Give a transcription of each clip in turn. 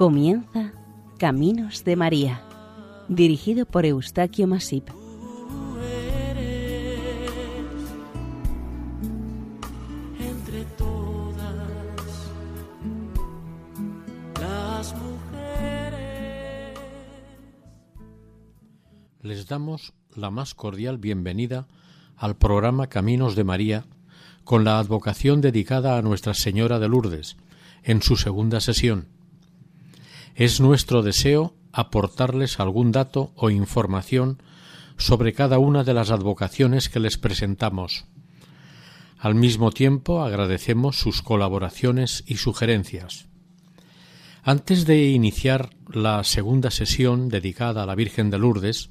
Comienza Caminos de María, dirigido por Eustaquio Masip. entre todas las mujeres. Les damos la más cordial bienvenida al programa Caminos de María con la advocación dedicada a Nuestra Señora de Lourdes en su segunda sesión. Es nuestro deseo aportarles algún dato o información sobre cada una de las advocaciones que les presentamos. Al mismo tiempo agradecemos sus colaboraciones y sugerencias. Antes de iniciar la segunda sesión dedicada a la Virgen de Lourdes,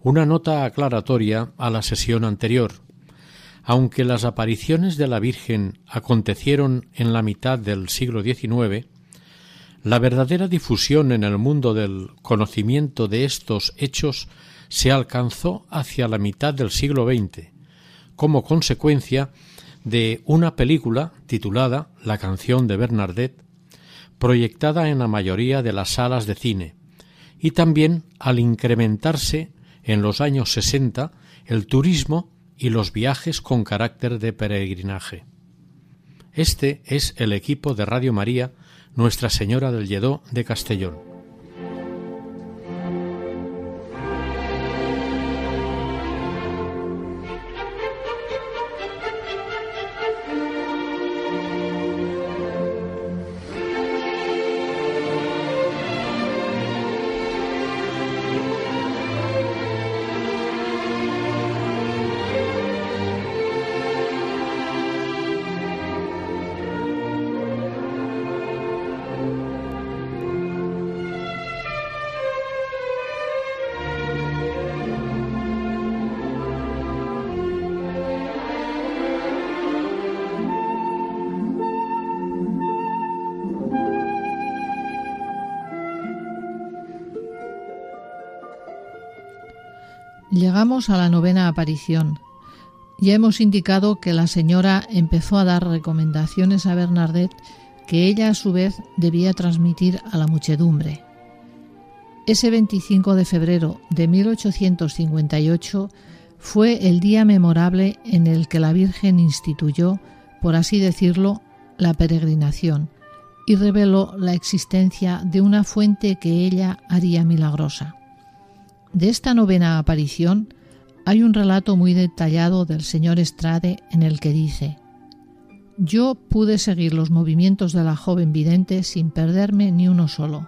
una nota aclaratoria a la sesión anterior. Aunque las apariciones de la Virgen acontecieron en la mitad del siglo XIX, la verdadera difusión en el mundo del conocimiento de estos hechos se alcanzó hacia la mitad del siglo XX, como consecuencia de una película titulada La canción de Bernadette, proyectada en la mayoría de las salas de cine, y también al incrementarse en los años sesenta el turismo y los viajes con carácter de peregrinaje. Este es el equipo de Radio María Nuestra Señora del Lledó de Castellón. A la novena aparición. Ya hemos indicado que la señora empezó a dar recomendaciones a Bernadette que ella a su vez debía transmitir a la muchedumbre. Ese 25 de febrero de 1858 fue el día memorable en el que la Virgen instituyó, por así decirlo, la peregrinación y reveló la existencia de una fuente que ella haría milagrosa. De esta novena aparición hay un relato muy detallado del señor Estrade en el que dice Yo pude seguir los movimientos de la joven vidente sin perderme ni uno solo.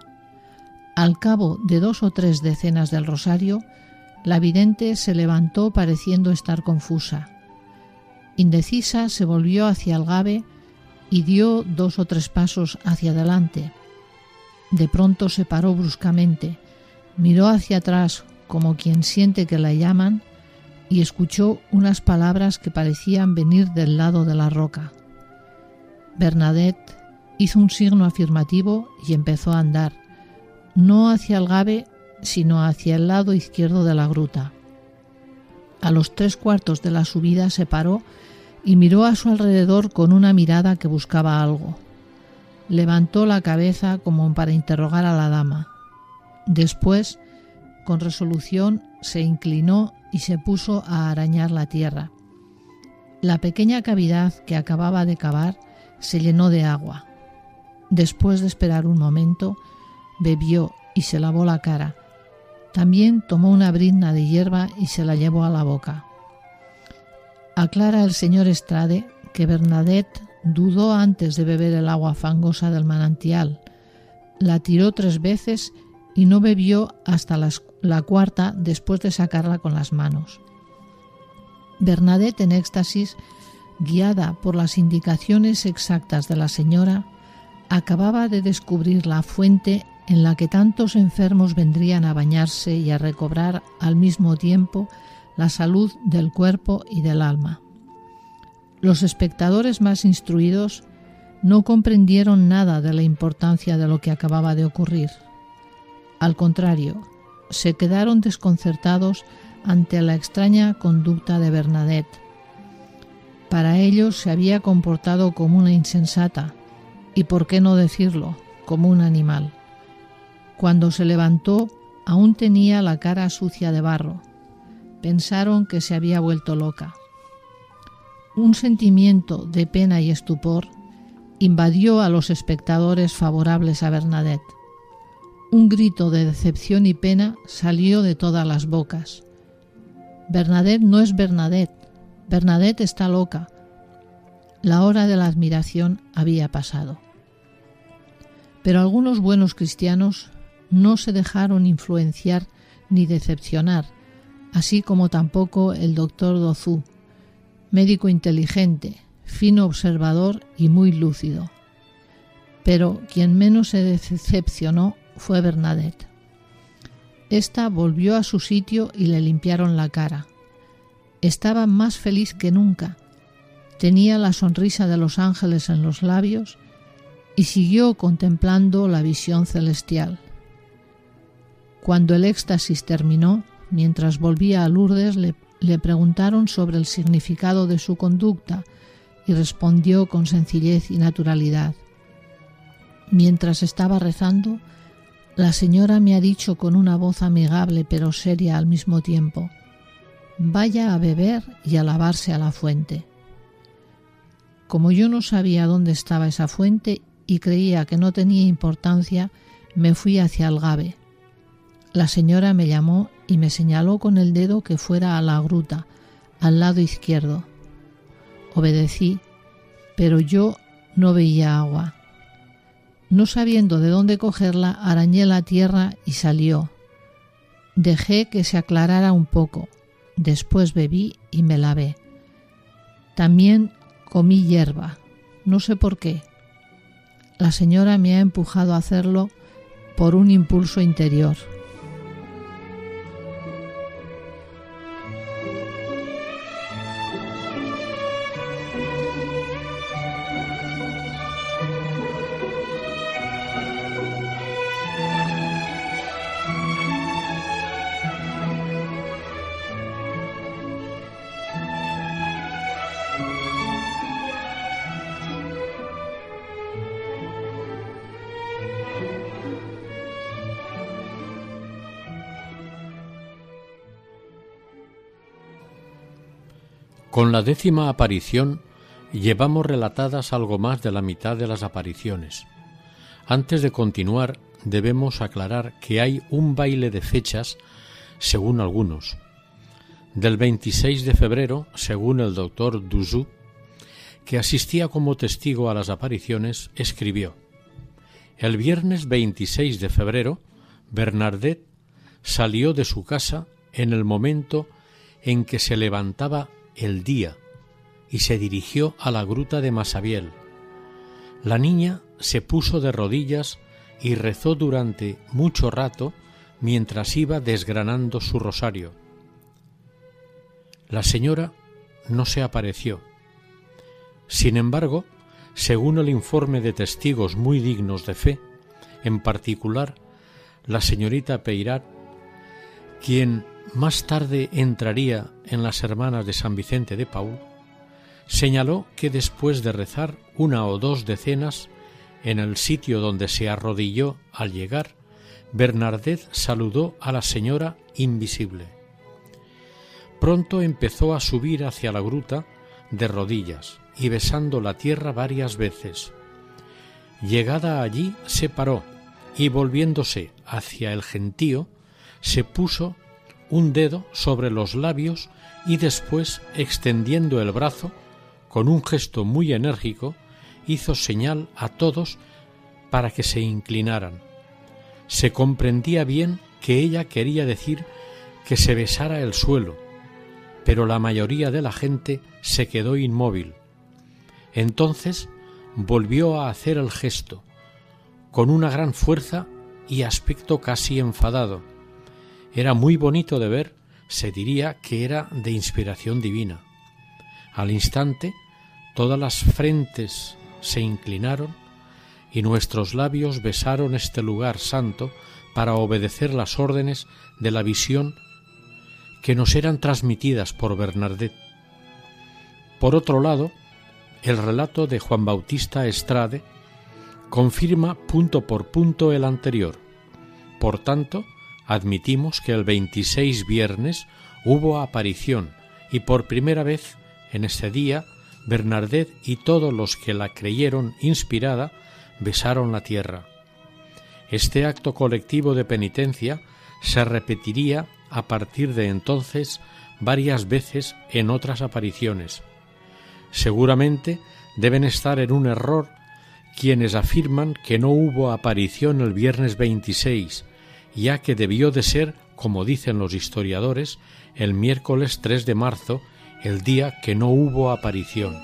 Al cabo de dos o tres decenas del rosario, la vidente se levantó pareciendo estar confusa. Indecisa se volvió hacia el gabe y dio dos o tres pasos hacia adelante. De pronto se paró bruscamente, miró hacia atrás como quien siente que la llaman y escuchó unas palabras que parecían venir del lado de la roca. Bernadette hizo un signo afirmativo y empezó a andar, no hacia el gabe, sino hacia el lado izquierdo de la gruta. A los tres cuartos de la subida se paró y miró a su alrededor con una mirada que buscaba algo. Levantó la cabeza como para interrogar a la dama. Después, con resolución, se inclinó y se puso a arañar la tierra. La pequeña cavidad que acababa de cavar se llenó de agua. Después de esperar un momento, bebió y se lavó la cara. También tomó una brizna de hierba y se la llevó a la boca. Aclara el señor Estrade que Bernadette dudó antes de beber el agua fangosa del manantial. La tiró tres veces y no bebió hasta las, la cuarta después de sacarla con las manos. Bernadette, en éxtasis, guiada por las indicaciones exactas de la señora, acababa de descubrir la fuente en la que tantos enfermos vendrían a bañarse y a recobrar al mismo tiempo la salud del cuerpo y del alma. Los espectadores más instruidos no comprendieron nada de la importancia de lo que acababa de ocurrir. Al contrario, se quedaron desconcertados ante la extraña conducta de Bernadette. Para ellos se había comportado como una insensata, y por qué no decirlo, como un animal. Cuando se levantó, aún tenía la cara sucia de barro. Pensaron que se había vuelto loca. Un sentimiento de pena y estupor invadió a los espectadores favorables a Bernadette. Un grito de decepción y pena salió de todas las bocas. Bernadette no es Bernadette. Bernadette está loca. La hora de la admiración había pasado. Pero algunos buenos cristianos no se dejaron influenciar ni decepcionar, así como tampoco el doctor Dozú, médico inteligente, fino observador y muy lúcido. Pero quien menos se decepcionó fue Bernadette. Esta volvió a su sitio y le limpiaron la cara. Estaba más feliz que nunca. Tenía la sonrisa de los ángeles en los labios y siguió contemplando la visión celestial. Cuando el éxtasis terminó, mientras volvía a Lourdes, le, le preguntaron sobre el significado de su conducta y respondió con sencillez y naturalidad. Mientras estaba rezando, la señora me ha dicho con una voz amigable pero seria al mismo tiempo, vaya a beber y a lavarse a la fuente. Como yo no sabía dónde estaba esa fuente y creía que no tenía importancia, me fui hacia el gabe. La señora me llamó y me señaló con el dedo que fuera a la gruta, al lado izquierdo. Obedecí, pero yo no veía agua. No sabiendo de dónde cogerla, arañé la tierra y salió. Dejé que se aclarara un poco. Después bebí y me lavé. También comí hierba. No sé por qué. La señora me ha empujado a hacerlo por un impulso interior. Con la décima aparición llevamos relatadas algo más de la mitad de las apariciones. Antes de continuar, debemos aclarar que hay un baile de fechas, según algunos. Del 26 de febrero, según el doctor Duzou, que asistía como testigo a las apariciones, escribió El viernes 26 de febrero, Bernadette salió de su casa en el momento en que se levantaba el día y se dirigió a la gruta de Masabiel. La niña se puso de rodillas y rezó durante mucho rato mientras iba desgranando su rosario. La señora no se apareció. Sin embargo, según el informe de testigos muy dignos de fe, en particular la señorita Peirat, quien más tarde entraría en las hermanas de San Vicente de Paul, señaló que después de rezar una o dos decenas en el sitio donde se arrodilló al llegar, Bernardez saludó a la señora invisible. Pronto empezó a subir hacia la gruta de rodillas y besando la tierra varias veces. Llegada allí se paró y volviéndose hacia el gentío, se puso un dedo sobre los labios y después, extendiendo el brazo, con un gesto muy enérgico, hizo señal a todos para que se inclinaran. Se comprendía bien que ella quería decir que se besara el suelo, pero la mayoría de la gente se quedó inmóvil. Entonces volvió a hacer el gesto, con una gran fuerza y aspecto casi enfadado era muy bonito de ver, se diría que era de inspiración divina. Al instante, todas las frentes se inclinaron y nuestros labios besaron este lugar santo para obedecer las órdenes de la visión que nos eran transmitidas por Bernadette. Por otro lado, el relato de Juan Bautista Estrade confirma punto por punto el anterior. Por tanto, admitimos que el 26 viernes hubo aparición y por primera vez en ese día Bernardet y todos los que la creyeron inspirada besaron la tierra. Este acto colectivo de penitencia se repetiría a partir de entonces varias veces en otras apariciones. Seguramente deben estar en un error quienes afirman que no hubo aparición el viernes 26, ya que debió de ser, como dicen los historiadores, el miércoles 3 de marzo, el día que no hubo aparición.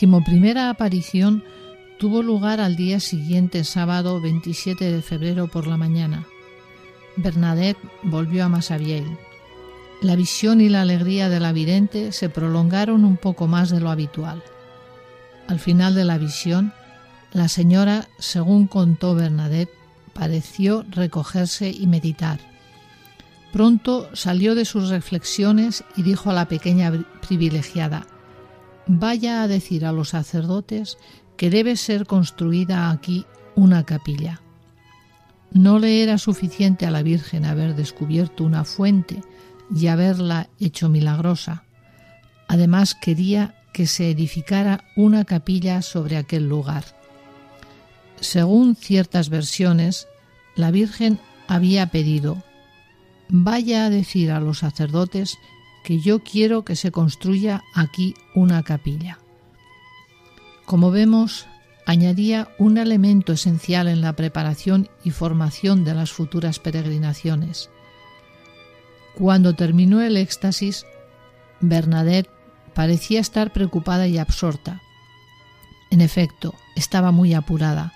Decimoprimera aparición tuvo lugar al día siguiente, sábado 27 de febrero por la mañana. Bernadette volvió a Massabielle. La visión y la alegría de la vidente se prolongaron un poco más de lo habitual. Al final de la visión, la señora, según contó Bernadette, pareció recogerse y meditar. Pronto salió de sus reflexiones y dijo a la pequeña privilegiada vaya a decir a los sacerdotes que debe ser construida aquí una capilla. No le era suficiente a la Virgen haber descubierto una fuente y haberla hecho milagrosa. Además quería que se edificara una capilla sobre aquel lugar. Según ciertas versiones, la Virgen había pedido, vaya a decir a los sacerdotes que yo quiero que se construya aquí una capilla. Como vemos, añadía un elemento esencial en la preparación y formación de las futuras peregrinaciones. Cuando terminó el éxtasis, Bernadette parecía estar preocupada y absorta. En efecto, estaba muy apurada.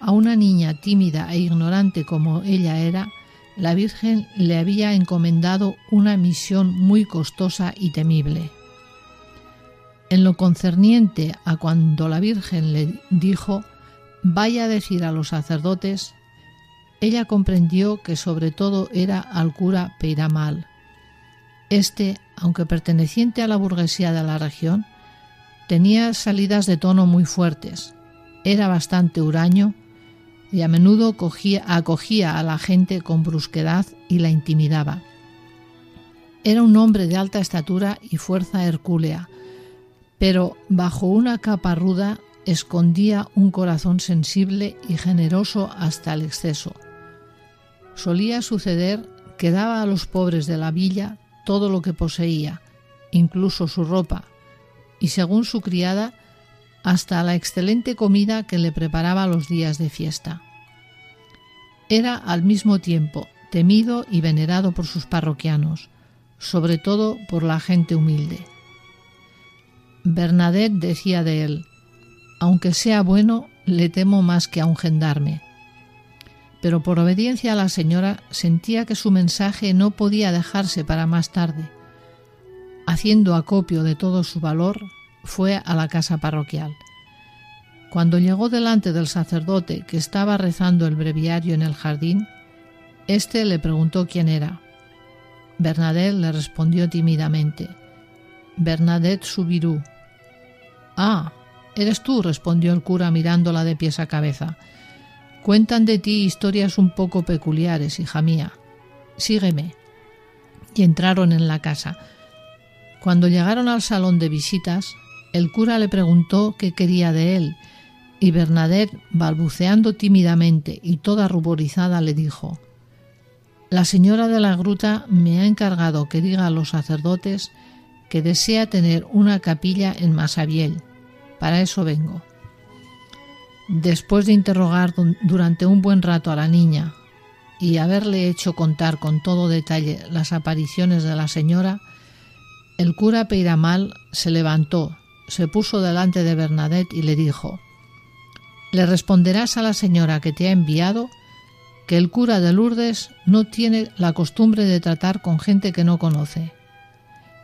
A una niña tímida e ignorante como ella era, la Virgen le había encomendado una misión muy costosa y temible. En lo concerniente a cuando la Virgen le dijo vaya a decir a los sacerdotes, ella comprendió que sobre todo era al cura Peiramal. Este, aunque perteneciente a la burguesía de la región, tenía salidas de tono muy fuertes, era bastante huraño y a menudo acogía a la gente con brusquedad y la intimidaba. Era un hombre de alta estatura y fuerza hercúlea, pero bajo una capa ruda escondía un corazón sensible y generoso hasta el exceso. Solía suceder que daba a los pobres de la villa todo lo que poseía, incluso su ropa, y según su criada, hasta la excelente comida que le preparaba los días de fiesta. Era al mismo tiempo temido y venerado por sus parroquianos, sobre todo por la gente humilde. Bernadette decía de él, aunque sea bueno, le temo más que a un gendarme. Pero por obediencia a la señora sentía que su mensaje no podía dejarse para más tarde. Haciendo acopio de todo su valor, fue a la casa parroquial. Cuando llegó delante del sacerdote que estaba rezando el breviario en el jardín, éste le preguntó quién era. Bernadette le respondió tímidamente, Bernadette Subirú. Ah, eres tú, respondió el cura mirándola de pies a cabeza. Cuentan de ti historias un poco peculiares, hija mía. Sígueme. Y entraron en la casa. Cuando llegaron al salón de visitas, El cura le preguntó qué quería de él, y Bernadette, balbuceando tímidamente y toda ruborizada, le dijo La señora de la gruta me ha encargado que diga a los sacerdotes que desea tener una capilla en Masabiel. Para eso vengo. Después de interrogar durante un buen rato a la niña y haberle hecho contar con todo detalle las apariciones de la señora, el cura Peiramal se levantó, se puso delante de Bernadette y le dijo Le responderás a la señora que te ha enviado que el cura de Lourdes no tiene la costumbre de tratar con gente que no conoce,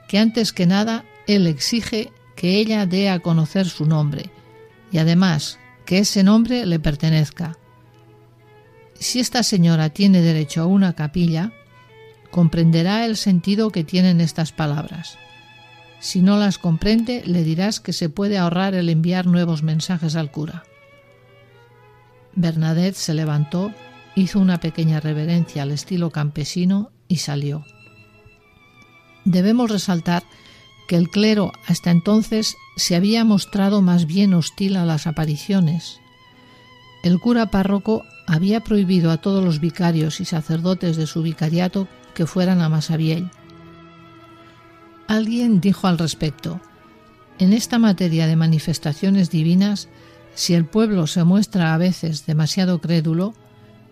que antes que nada él exige que ella dé a conocer su nombre y además que ese nombre le pertenezca. Si esta señora tiene derecho a una capilla, comprenderá el sentido que tienen estas palabras. Si no las comprende, le dirás que se puede ahorrar el enviar nuevos mensajes al cura. Bernadette se levantó, hizo una pequeña reverencia al estilo campesino y salió. Debemos resaltar que el clero hasta entonces se había mostrado más bien hostil a las apariciones. El cura párroco había prohibido a todos los vicarios y sacerdotes de su vicariato que fueran a Masabiel Alguien dijo al respecto, en esta materia de manifestaciones divinas, si el pueblo se muestra a veces demasiado crédulo,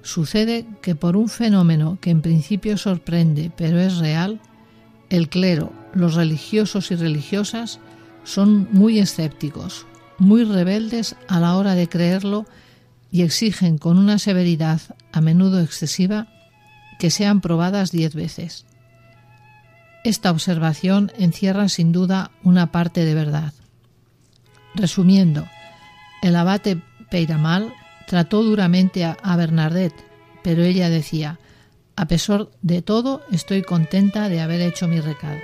sucede que por un fenómeno que en principio sorprende pero es real, el clero, los religiosos y religiosas son muy escépticos, muy rebeldes a la hora de creerlo y exigen con una severidad a menudo excesiva que sean probadas diez veces. Esta observación encierra sin duda una parte de verdad. Resumiendo, el abate Peiramal trató duramente a, Bernadette, pero ella decía, a pesar de todo, estoy contenta de haber hecho mi recado.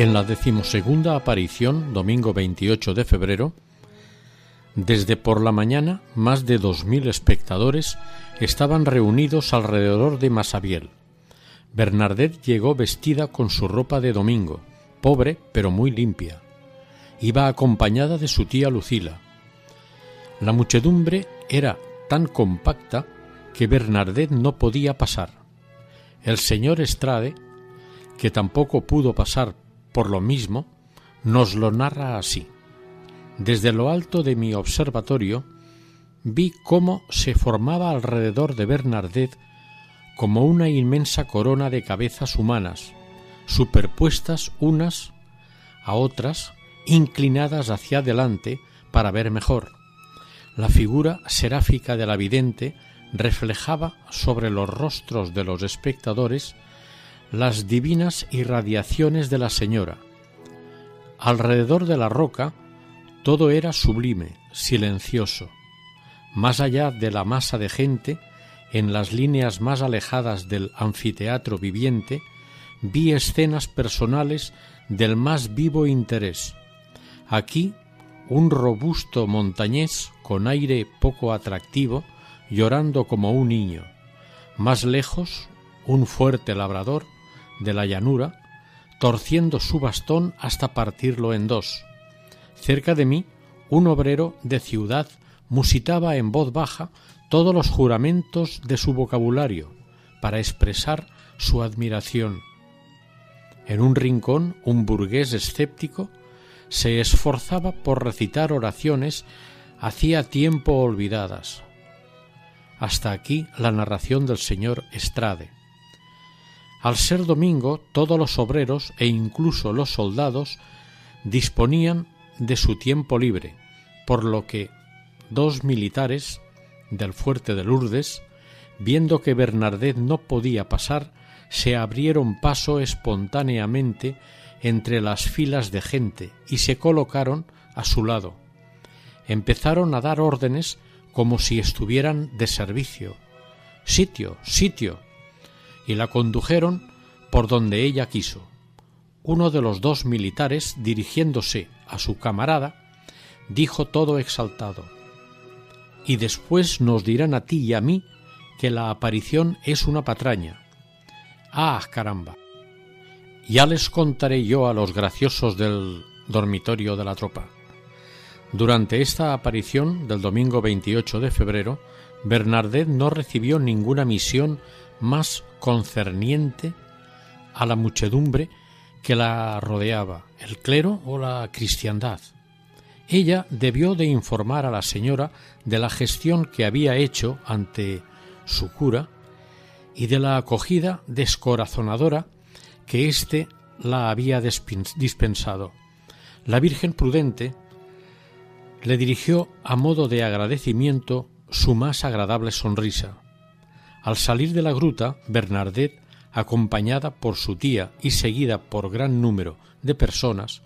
En la decimosegunda aparición, domingo 28 de febrero, desde por la mañana más de dos mil espectadores estaban reunidos alrededor de Masabiel. Bernadette llegó vestida con su ropa de domingo, pobre pero muy limpia. Iba acompañada de su tía Lucila. La muchedumbre era tan compacta que Bernadette no podía pasar. El señor Estrade, que tampoco pudo pasar por lo mismo, nos lo narra así. Desde lo alto de mi observatorio vi cómo se formaba alrededor de Bernadette como una inmensa corona de cabezas humanas, superpuestas unas a otras, inclinadas hacia adelante para ver mejor. La figura seráfica de la vidente reflejaba sobre los rostros de los espectadores las divinas irradiaciones de la Señora. Alrededor de la roca todo era sublime, silencioso. Más allá de la masa de gente, en las líneas más alejadas del anfiteatro viviente, vi escenas personales del más vivo interés. Aquí, un robusto montañés con aire poco atractivo, llorando como un niño. Más lejos, un fuerte labrador de la llanura, torciendo su bastón hasta partirlo en dos. Cerca de mí, un obrero de ciudad musitaba en voz baja todos los juramentos de su vocabulario para expresar su admiración. En un rincón, un burgués escéptico se esforzaba por recitar oraciones hacía tiempo olvidadas. Hasta aquí la narración del señor Estrade. Al ser domingo, todos los obreros e incluso los soldados disponían de su tiempo libre, por lo que dos militares del fuerte de Lourdes, viendo que Bernardet no podía pasar, se abrieron paso espontáneamente entre las filas de gente y se colocaron a su lado. Empezaron a dar órdenes como si estuvieran de servicio. Sitio, sitio, y la condujeron por donde ella quiso. Uno de los dos militares, dirigiéndose a su camarada, dijo todo exaltado Y después nos dirán a ti y a mí que la aparición es una patraña. Ah, caramba. Ya les contaré yo a los graciosos del dormitorio de la tropa. Durante esta aparición del domingo 28 de febrero, Bernardet no recibió ninguna misión más concerniente a la muchedumbre que la rodeaba, el clero o la cristiandad. Ella debió de informar a la señora de la gestión que había hecho ante su cura y de la acogida descorazonadora que éste la había dispensado. La Virgen prudente le dirigió a modo de agradecimiento su más agradable sonrisa. Al salir de la gruta, Bernardet, acompañada por su tía y seguida por gran número de personas,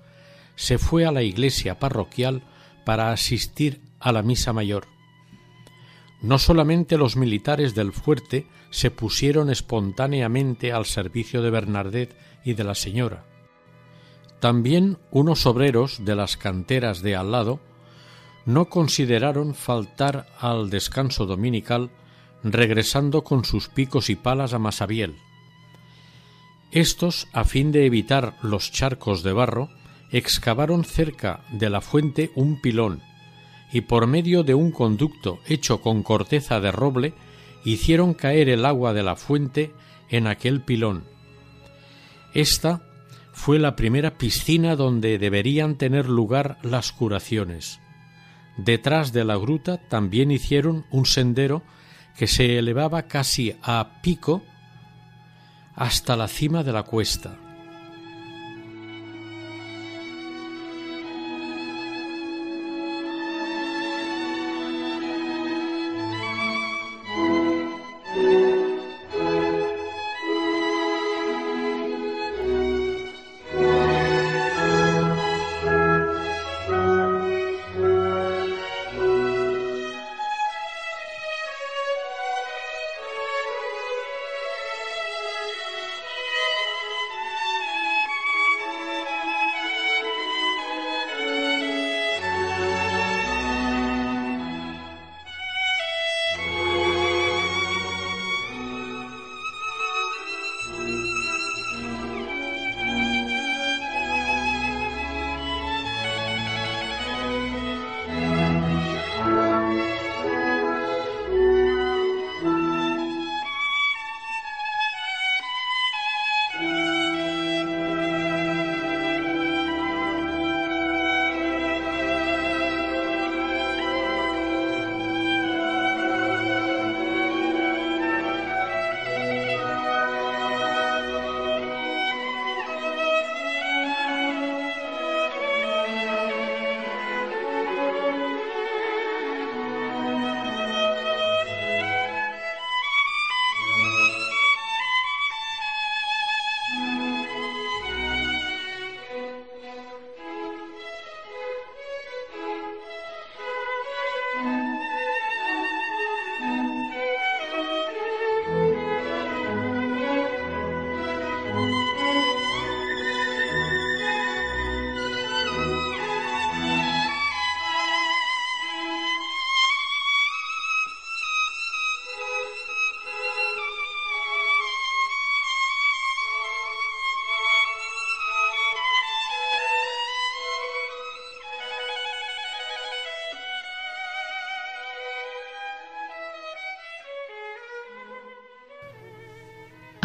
se fue a la iglesia parroquial para asistir a la misa mayor. No solamente los militares del fuerte se pusieron espontáneamente al servicio de Bernardet y de la señora. También unos obreros de las canteras de al lado no consideraron faltar al descanso dominical regresando con sus picos y palas a Masabiel. Estos, a fin de evitar los charcos de barro, excavaron cerca de la fuente un pilón y por medio de un conducto hecho con corteza de roble hicieron caer el agua de la fuente en aquel pilón. Esta fue la primera piscina donde deberían tener lugar las curaciones. Detrás de la gruta también hicieron un sendero que se elevaba casi a pico hasta la cima de la cuesta.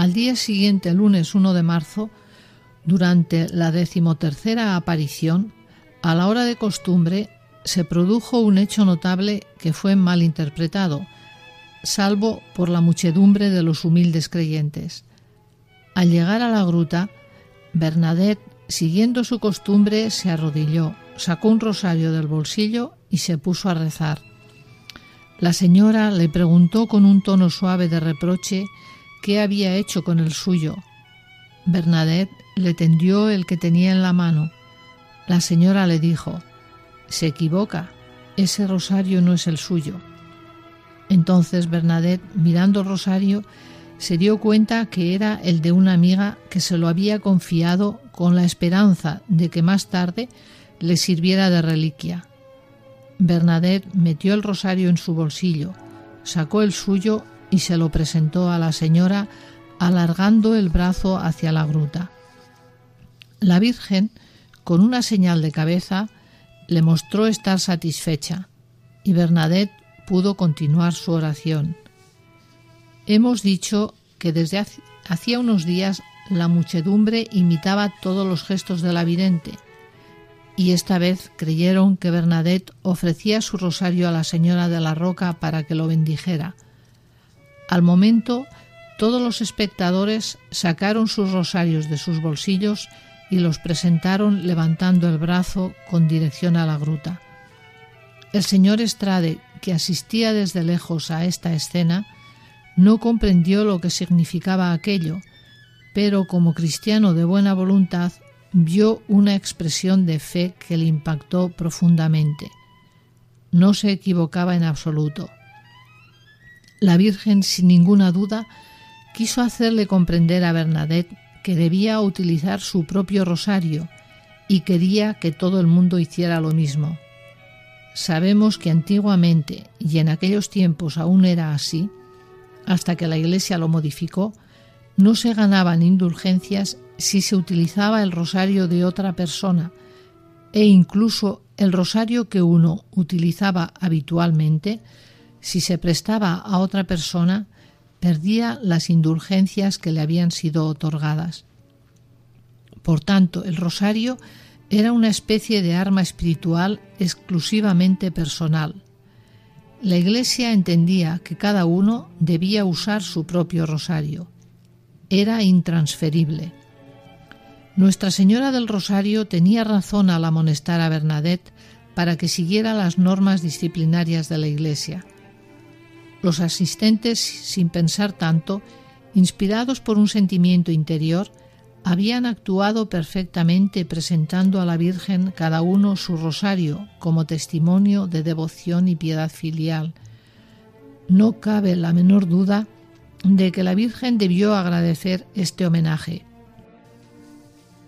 Al día siguiente, lunes 1 de marzo, durante la decimotercera aparición, a la hora de costumbre, se produjo un hecho notable que fue mal interpretado, salvo por la muchedumbre de los humildes creyentes. Al llegar a la gruta, Bernadette, siguiendo su costumbre, se arrodilló, sacó un rosario del bolsillo y se puso a rezar. La señora le preguntó con un tono suave de reproche qué había hecho con el suyo. Bernadette le tendió el que tenía en la mano. La señora le dijo Se equivoca, ese rosario no es el suyo. Entonces Bernadette, mirando el rosario, se dio cuenta que era el de una amiga que se lo había confiado con la esperanza de que más tarde le sirviera de reliquia. Bernadette metió el rosario en su bolsillo, sacó el suyo y se lo presentó a la señora alargando el brazo hacia la gruta. La Virgen, con una señal de cabeza, le mostró estar satisfecha y Bernadette pudo continuar su oración. Hemos dicho que desde hacía unos días la muchedumbre imitaba todos los gestos de la vidente, y esta vez creyeron que Bernadette ofrecía su rosario a la señora de la Roca para que lo bendijera. Al momento, todos los espectadores sacaron sus rosarios de sus bolsillos y los presentaron levantando el brazo con dirección a la gruta. El señor Estrade, que asistía desde lejos a esta escena, no comprendió lo que significaba aquello, pero como cristiano de buena voluntad vio una expresión de fe que le impactó profundamente. No se equivocaba en absoluto. La Virgen, sin ninguna duda, quiso hacerle comprender a Bernadette que debía utilizar su propio rosario y quería que todo el mundo hiciera lo mismo. Sabemos que antiguamente, y en aquellos tiempos aún era así, hasta que la Iglesia lo modificó, no se ganaban indulgencias si se utilizaba el rosario de otra persona e incluso el rosario que uno utilizaba habitualmente, si se prestaba a otra persona, perdía las indulgencias que le habían sido otorgadas. Por tanto, el rosario era una especie de arma espiritual exclusivamente personal. La Iglesia entendía que cada uno debía usar su propio rosario. Era intransferible. Nuestra Señora del Rosario tenía razón al amonestar a Bernadette para que siguiera las normas disciplinarias de la Iglesia. Los asistentes, sin pensar tanto, inspirados por un sentimiento interior, habían actuado perfectamente presentando a la Virgen cada uno su rosario como testimonio de devoción y piedad filial. No cabe la menor duda de que la Virgen debió agradecer este homenaje.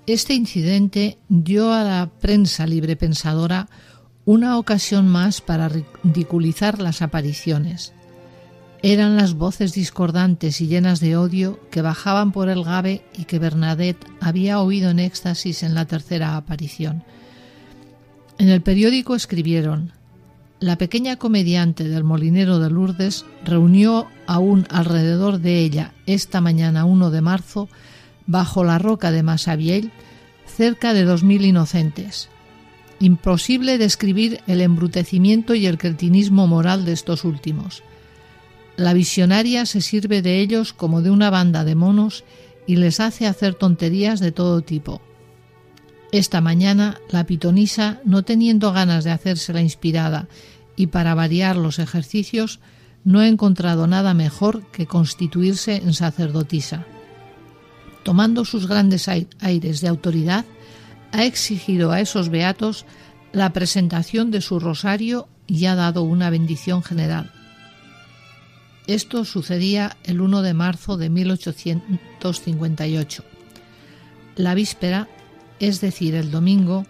Este incidente dio a la prensa librepensadora una ocasión más para ridiculizar las apariciones. Eran las voces discordantes y llenas de odio que bajaban por el gabe y que Bernadette había oído en éxtasis en la tercera aparición. En el periódico escribieron La pequeña comediante del molinero de Lourdes reunió aún alrededor de ella esta mañana 1 de marzo, bajo la roca de Massabielle, cerca de dos mil inocentes. Imposible describir el embrutecimiento y el cretinismo moral de estos últimos. La visionaria se sirve de ellos como de una banda de monos y les hace hacer tonterías de todo tipo. Esta mañana la pitonisa, no teniendo ganas de hacerse la inspirada y para variar los ejercicios, no ha encontrado nada mejor que constituirse en sacerdotisa. Tomando sus grandes aires de autoridad, ha exigido a esos beatos la presentación de su rosario y ha dado una bendición general. Esto sucedía el 1 de marzo de 1858. La víspera, es decir, el domingo,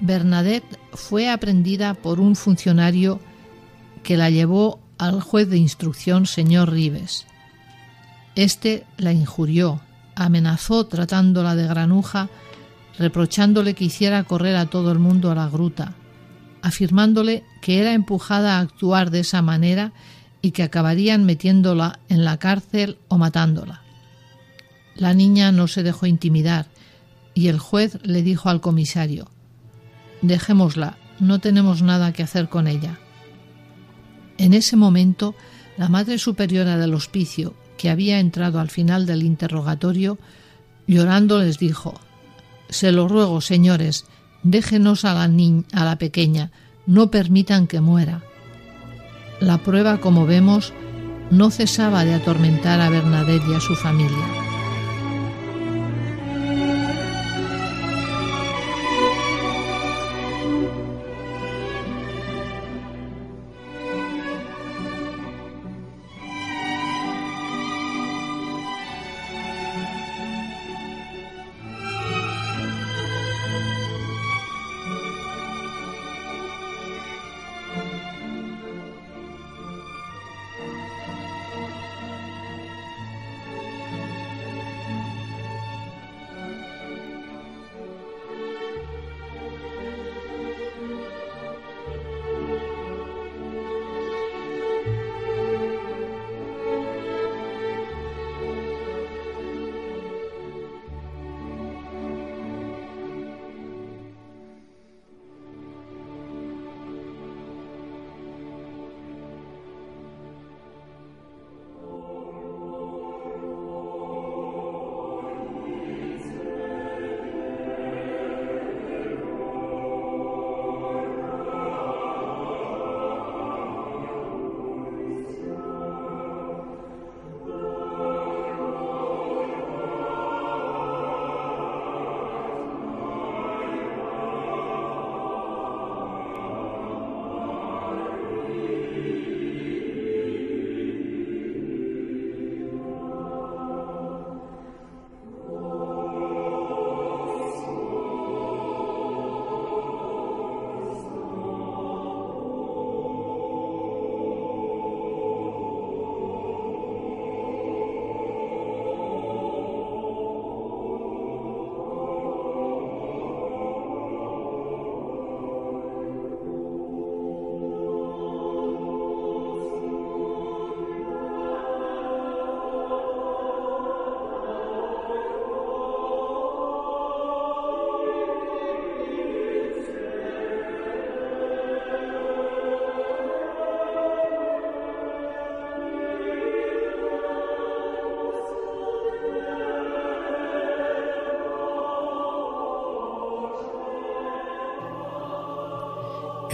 Bernadette fue aprendida por un funcionario que la llevó al juez de instrucción señor Rives. Este la injurió, amenazó tratándola de granuja, reprochándole que hiciera correr a todo el mundo a la gruta, afirmándole que era empujada a actuar de esa manera y que acabarían metiéndola en la cárcel o matándola. La niña no se dejó intimidar y el juez le dijo al comisario Dejémosla, no tenemos nada que hacer con ella. En ese momento, la Madre Superiora del Hospicio, que había entrado al final del interrogatorio, llorando les dijo Se lo ruego, señores, déjenos a la, a la pequeña, no permitan que muera. La prueba, como vemos, no cesaba de atormentar a Bernadette y a su familia.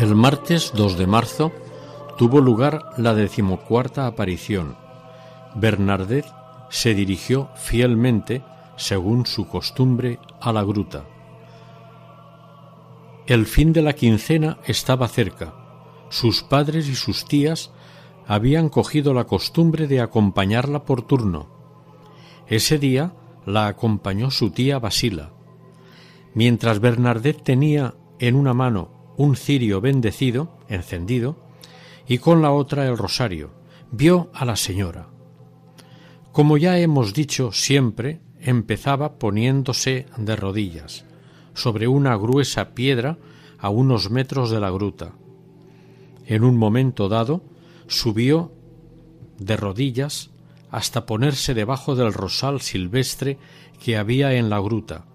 El martes 2 de marzo tuvo lugar la decimocuarta aparición. Bernardet se dirigió fielmente, según su costumbre, a la gruta. El fin de la quincena estaba cerca. Sus padres y sus tías habían cogido la costumbre de acompañarla por turno. Ese día la acompañó su tía Basila. Mientras Bernardet tenía en una mano un cirio bendecido, encendido, y con la otra el rosario. Vio a la señora. Como ya hemos dicho siempre, empezaba poniéndose de rodillas, sobre una gruesa piedra a unos metros de la gruta. En un momento dado, subió de rodillas hasta ponerse debajo del rosal silvestre que había en la gruta.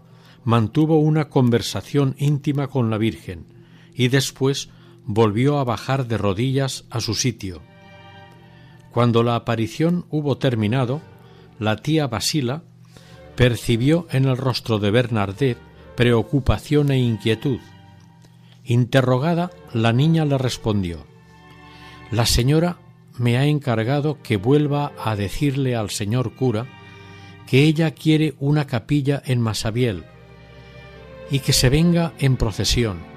Mantuvo una conversación íntima con la Virgen, y después volvió a bajar de rodillas a su sitio. Cuando la aparición hubo terminado, la tía Basila percibió en el rostro de Bernardet preocupación e inquietud. Interrogada, la niña le respondió La señora me ha encargado que vuelva a decirle al señor cura que ella quiere una capilla en Masabiel y que se venga en procesión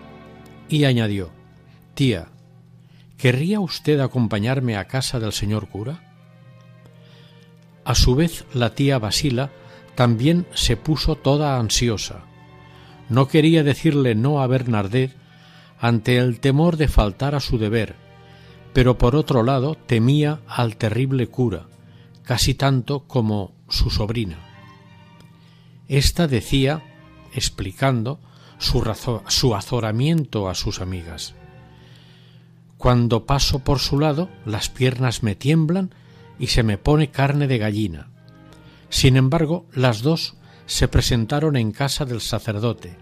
y añadió Tía, ¿querría usted acompañarme a casa del señor cura? A su vez la tía Basila también se puso toda ansiosa. No quería decirle no a Bernardet ante el temor de faltar a su deber, pero por otro lado temía al terrible cura, casi tanto como su sobrina. Esta decía, explicando, su, azoramiento a sus amigas. Cuando paso por su lado, las piernas me tiemblan y se me pone carne de gallina. Sin embargo, las dos se presentaron en casa del sacerdote.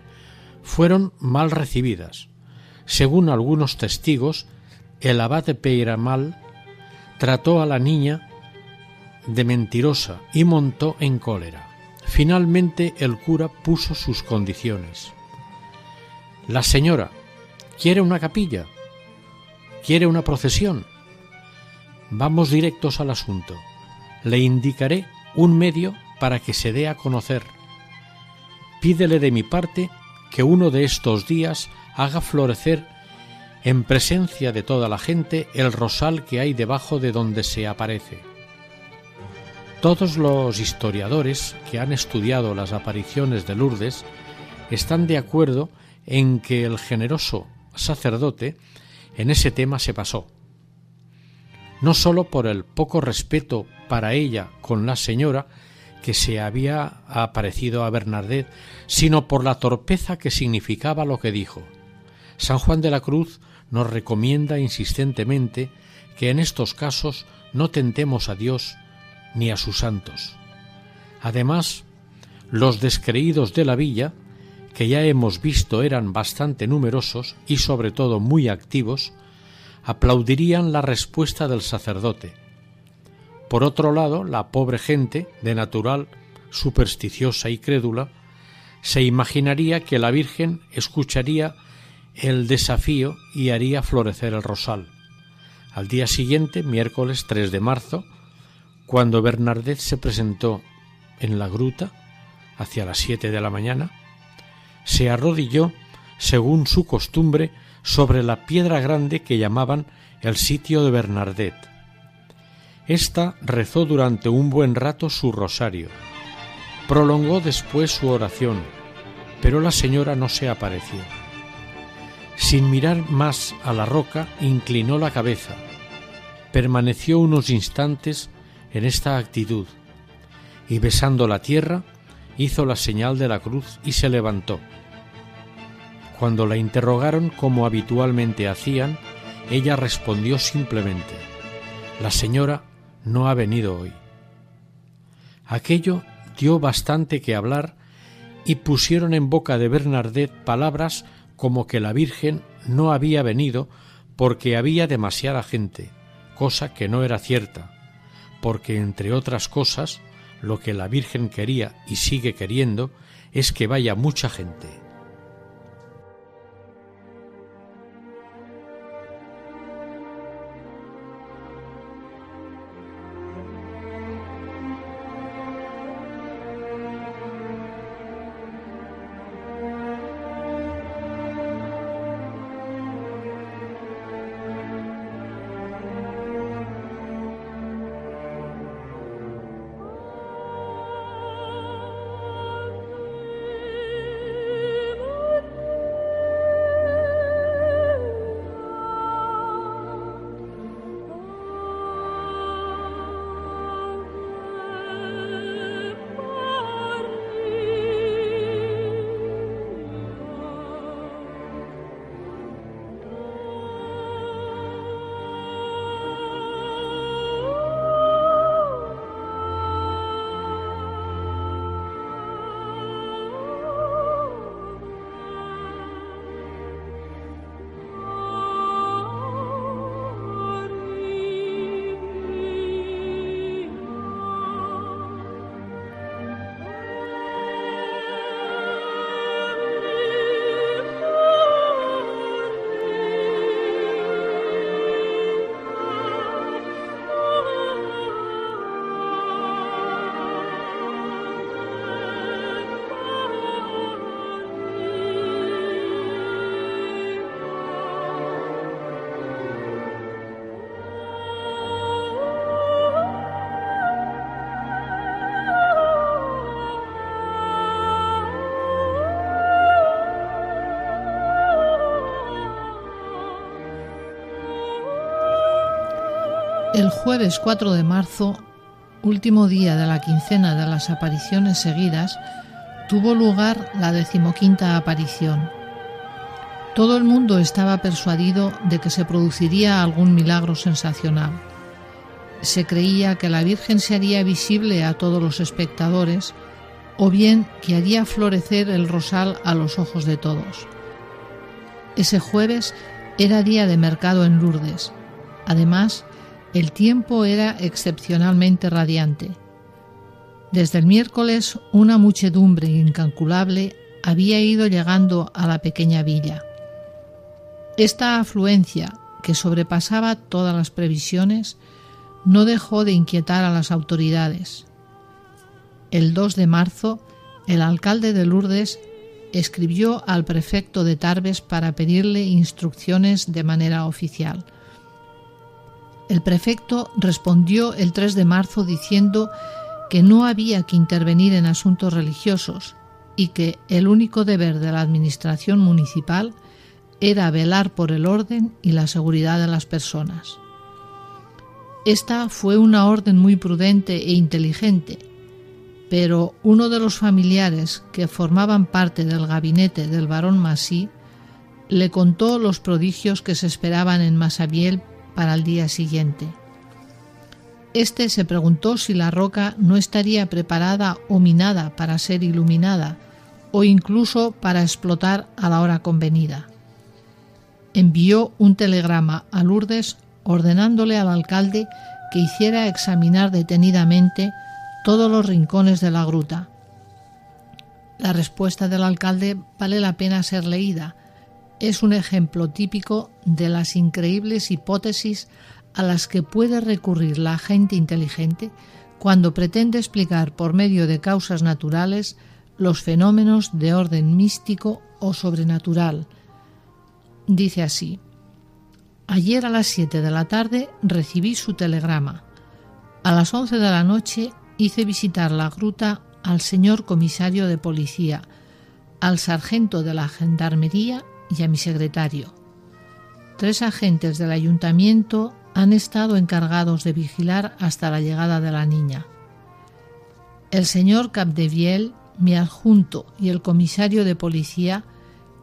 Fueron mal recibidas. Según algunos testigos, el abate Peiramal trató a la niña de mentirosa y montó en cólera. Finalmente el cura puso sus condiciones. La señora quiere una capilla, quiere una procesión. Vamos directos al asunto. Le indicaré un medio para que se dé a conocer. Pídele de mi parte que uno de estos días haga florecer en presencia de toda la gente el rosal que hay debajo de donde se aparece. Todos los historiadores que han estudiado las apariciones de Lourdes están de acuerdo en que el generoso sacerdote en ese tema se pasó, no sólo por el poco respeto para ella con la señora que se había aparecido a Bernardet, sino por la torpeza que significaba lo que dijo. San Juan de la Cruz nos recomienda insistentemente que en estos casos no tentemos a Dios ni a sus santos. Además, los descreídos de la villa que ya hemos visto eran bastante numerosos y sobre todo muy activos, aplaudirían la respuesta del sacerdote. Por otro lado, la pobre gente, de natural supersticiosa y crédula, se imaginaría que la Virgen escucharía el desafío y haría florecer el rosal. Al día siguiente, miércoles 3 de marzo, cuando Bernardet se presentó en la gruta, hacia las siete de la mañana, se arrodilló, según su costumbre, sobre la piedra grande que llamaban el sitio de Bernardet. Esta rezó durante un buen rato su rosario. Prolongó después su oración, pero la señora no se apareció. Sin mirar más a la roca, inclinó la cabeza. Permaneció unos instantes en esta actitud y besando la tierra, hizo la señal de la cruz y se levantó. Cuando la interrogaron como habitualmente hacían, ella respondió simplemente, La señora no ha venido hoy. Aquello dio bastante que hablar y pusieron en boca de Bernardet palabras como que la Virgen no había venido porque había demasiada gente, cosa que no era cierta, porque entre otras cosas lo que la Virgen quería y sigue queriendo es que vaya mucha gente. El jueves 4 de marzo, último día de la quincena de las apariciones seguidas, tuvo lugar la decimoquinta aparición. Todo el mundo estaba persuadido de que se produciría algún milagro sensacional. se creía que la Virgen se haría visible a todos los espectadores o bien que haría florecer el rosal a los ojos de todos. Ese jueves era día de mercado en Lourdes. Además, el tiempo era excepcionalmente radiante. Desde el miércoles una muchedumbre incalculable había ido llegando a la pequeña villa. Esta afluencia, que sobrepasaba todas las previsiones, no dejó de inquietar a las autoridades. El 2 de marzo, el alcalde de Lourdes escribió al prefecto de Tarbes para pedirle instrucciones de manera oficial. El prefecto respondió el 3 de marzo diciendo que no había que intervenir en asuntos religiosos y que el único deber de la administración municipal era velar por el orden y la seguridad de las personas. Esta fue una orden muy prudente e inteligente, pero uno de los familiares que formaban parte del gabinete del barón Massy le contó los prodigios que se esperaban en Masabiel para el día siguiente. Este se preguntó si la roca no estaría preparada o minada para ser iluminada o incluso para explotar a la hora convenida. Envió un telegrama a Lourdes ordenándole al alcalde que hiciera examinar detenidamente todos los rincones de la gruta. La respuesta del alcalde vale la pena ser leída. Es un ejemplo típico de las increíbles hipótesis a las que puede recurrir la gente inteligente cuando pretende explicar por medio de causas naturales los fenómenos de orden místico o sobrenatural. Dice así, Ayer a las 7 de la tarde recibí su telegrama. A las 11 de la noche hice visitar la gruta al señor comisario de policía, al sargento de la gendarmería y a mi secretario. Tres agentes del ayuntamiento han estado encargados de vigilar hasta la llegada de la niña. El señor Capdeviel, mi adjunto y el comisario de policía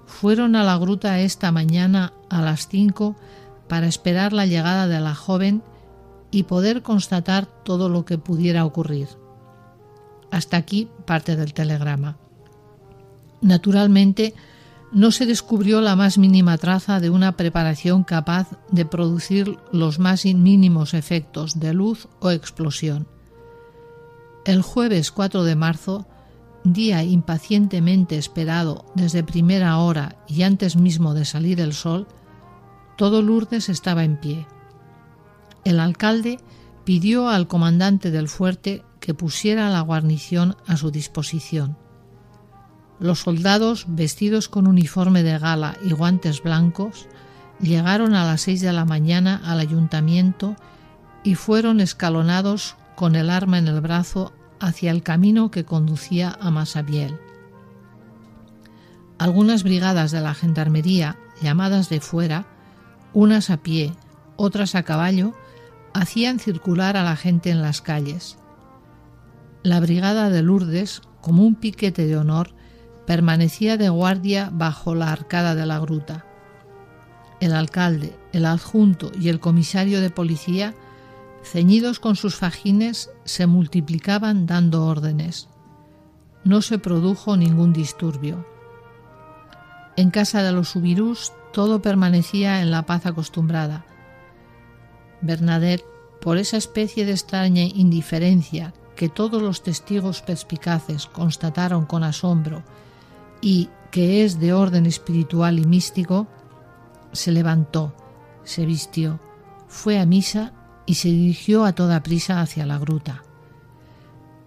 fueron a la gruta esta mañana a las cinco para esperar la llegada de la joven y poder constatar todo lo que pudiera ocurrir. Hasta aquí parte del telegrama. Naturalmente, no se descubrió la más mínima traza de una preparación capaz de producir los más mínimos efectos de luz o explosión. El jueves 4 de marzo, día impacientemente esperado desde primera hora y antes mismo de salir el sol, todo Lourdes estaba en pie. El alcalde pidió al comandante del fuerte que pusiera la guarnición a su disposición. Los soldados, vestidos con uniforme de gala y guantes blancos, llegaron a las seis de la mañana al ayuntamiento y fueron escalonados con el arma en el brazo hacia el camino que conducía a Masabiel. Algunas brigadas de la gendarmería, llamadas de fuera, unas a pie, otras a caballo, hacían circular a la gente en las calles. La brigada de Lourdes, como un piquete de honor, permanecía de guardia bajo la arcada de la gruta. El alcalde, el adjunto y el comisario de policía, ceñidos con sus fajines, se multiplicaban dando órdenes. No se produjo ningún disturbio. En casa de los Subirús todo permanecía en la paz acostumbrada. Bernadette, por esa especie de extraña indiferencia que todos los testigos perspicaces constataron con asombro y que es de orden espiritual y místico, se levantó, se vistió, fue a misa y se dirigió a toda prisa hacia la gruta.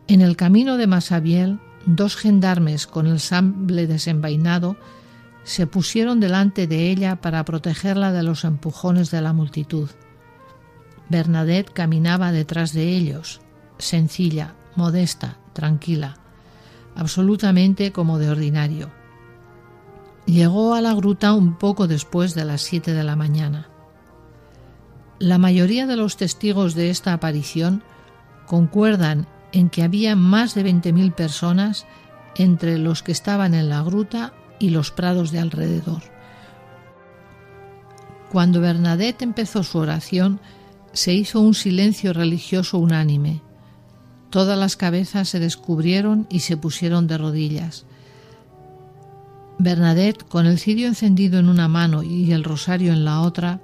En el camino de Masabiel, dos gendarmes con el sable desenvainado se pusieron delante de ella para protegerla de los empujones de la multitud. Bernadette caminaba detrás de ellos, sencilla, modesta, tranquila, absolutamente como de ordinario. Llegó a la gruta un poco después de las siete de la mañana. La mayoría de los testigos de esta aparición concuerdan en que había más de veinte mil personas entre los que estaban en la gruta y los prados de alrededor. Cuando Bernadette empezó su oración, Se hizo un silencio religioso unánime. Todas las cabezas se descubrieron y se pusieron de rodillas. Bernadette, con el cirio encendido en una mano y el rosario en la otra,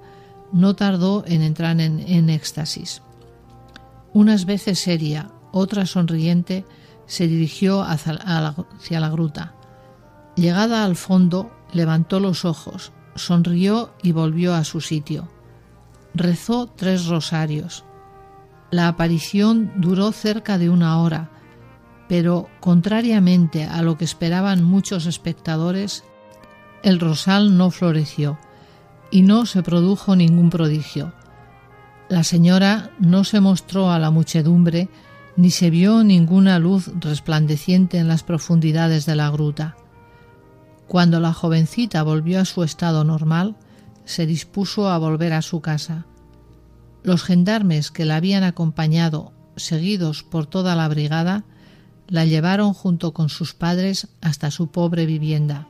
no tardó en entrar en, éxtasis. Unas veces seria, otras sonriente, se dirigió hacia la gruta. Llegada al fondo, levantó los ojos, sonrió y volvió a su sitio. Rezó tres rosarios. La aparición duró cerca de una hora, pero contrariamente a lo que esperaban muchos espectadores, el rosal no floreció y no se produjo ningún prodigio. La señora no se mostró a la muchedumbre ni se vio ninguna luz resplandeciente en las profundidades de la gruta. Cuando la jovencita volvió a su estado normal, se dispuso a volver a su casa. Los gendarmes que la habían acompañado, seguidos por toda la brigada, la llevaron junto con sus padres hasta su pobre vivienda.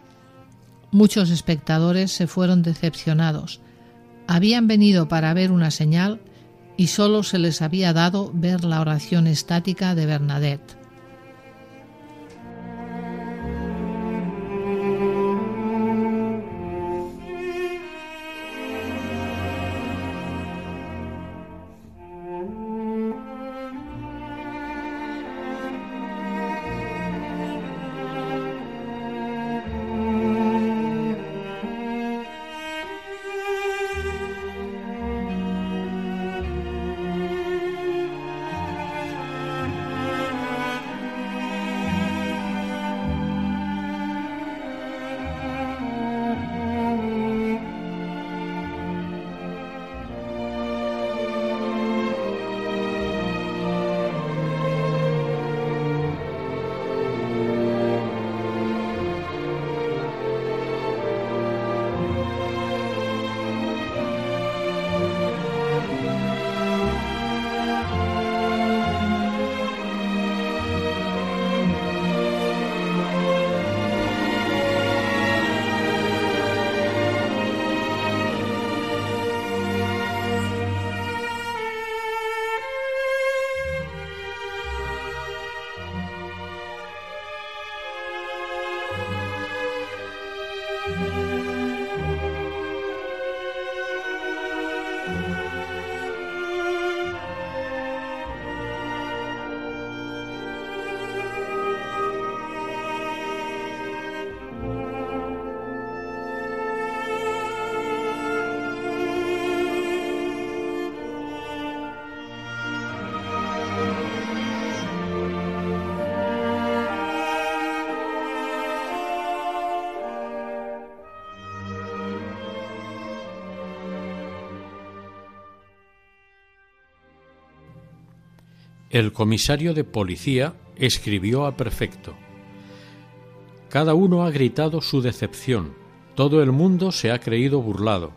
Muchos espectadores se fueron decepcionados. Habían venido para ver una señal y solo se les había dado ver la oración estática de Bernadette. El comisario de policía escribió a prefecto. Cada uno ha gritado su decepción. Todo el mundo se ha creído burlado.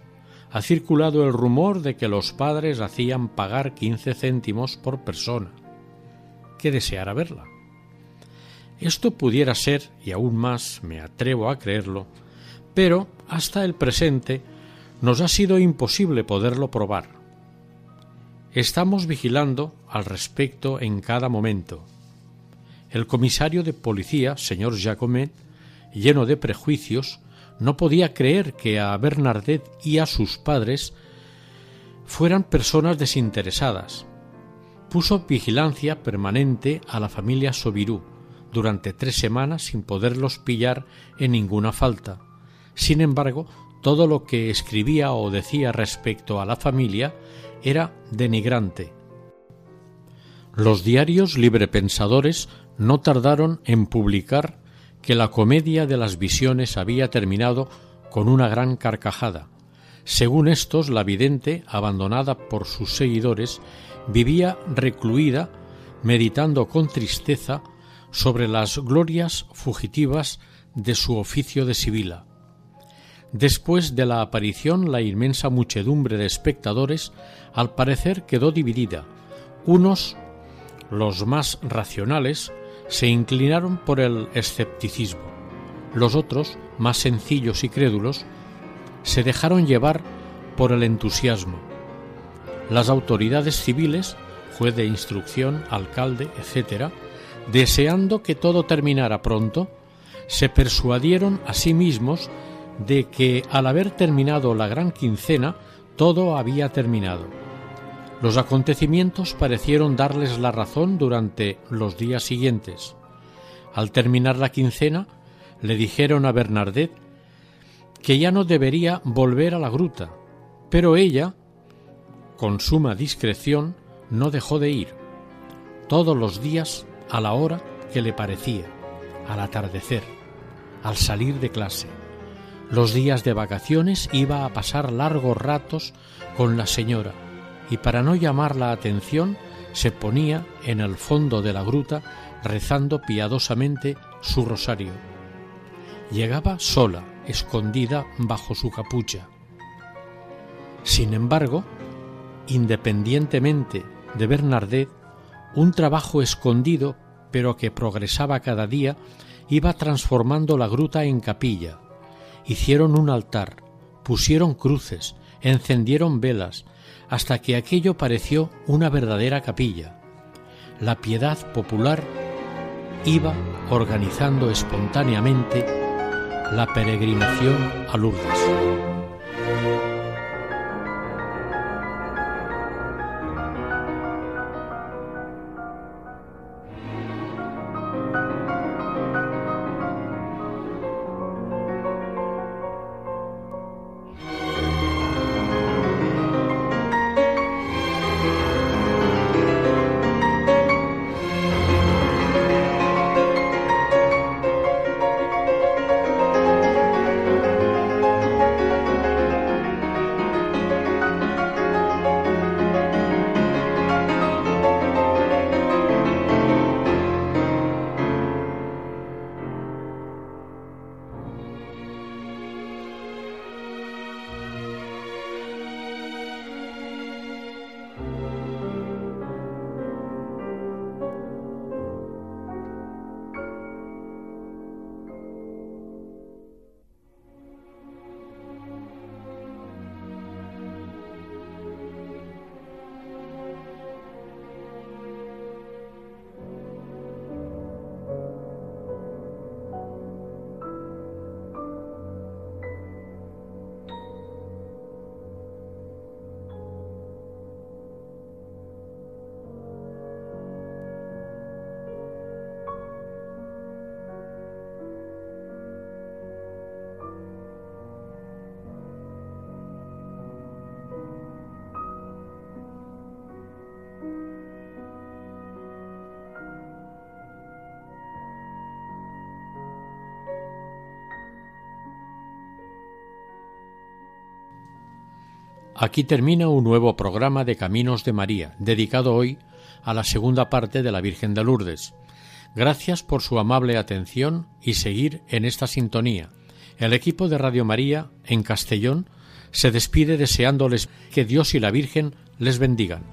Ha circulado el rumor de que los padres hacían pagar quince céntimos por persona. Que deseara verla. Esto pudiera ser, y aún más me atrevo a creerlo, pero hasta el presente nos ha sido imposible poderlo probar Estamos vigilando al respecto en cada momento. El comisario de policía, señor Jacomet, lleno de prejuicios, no podía creer que a Bernardet y a sus padres fueran personas desinteresadas. Puso vigilancia permanente a la familia Sobirú durante tres semanas sin poderlos pillar en ninguna falta. Sin embargo, todo lo que escribía o decía respecto a la familia era denigrante. Los diarios librepensadores no tardaron en publicar que la comedia de las visiones había terminado con una gran carcajada. Según estos, la vidente, abandonada por sus seguidores, vivía recluida, meditando con tristeza sobre las glorias fugitivas de su oficio de sibila. Después de la aparición, la inmensa muchedumbre de espectadores al parecer quedó dividida. Unos, los más racionales, se inclinaron por el escepticismo. Los otros, más sencillos y crédulos, se dejaron llevar por el entusiasmo. las autoridades civiles, juez de instrucción, alcalde, etc., deseando que todo terminara pronto, se persuadieron a sí mismos de que al haber terminado la gran quincena, todo había terminado. Los acontecimientos parecieron darles la razón durante los días siguientes. Al terminar la quincena, le dijeron a Bernardet que ya no debería volver a la gruta, pero ella, con suma discreción, no dejó de ir, todos los días a la hora que le parecía, al atardecer, al salir de clase. Los días de vacaciones iba a pasar largos ratos con la señora y para no llamar la atención se ponía en el fondo de la gruta rezando piadosamente su rosario. Llegaba sola, escondida bajo su capucha. Sin embargo, independientemente de Bernardet, un trabajo escondido, pero que progresaba cada día, iba transformando la gruta en capilla. Hicieron un altar, pusieron cruces, encendieron velas, hasta que aquello pareció una verdadera capilla. La piedad popular iba organizando espontáneamente la peregrinación a Lourdes. Aquí termina un nuevo programa de Caminos de María, dedicado hoy a la segunda parte de la Virgen de Lourdes. Gracias por su amable atención y seguir en esta sintonía. El equipo de Radio María en Castellón se despide deseándoles que Dios y la Virgen les bendigan.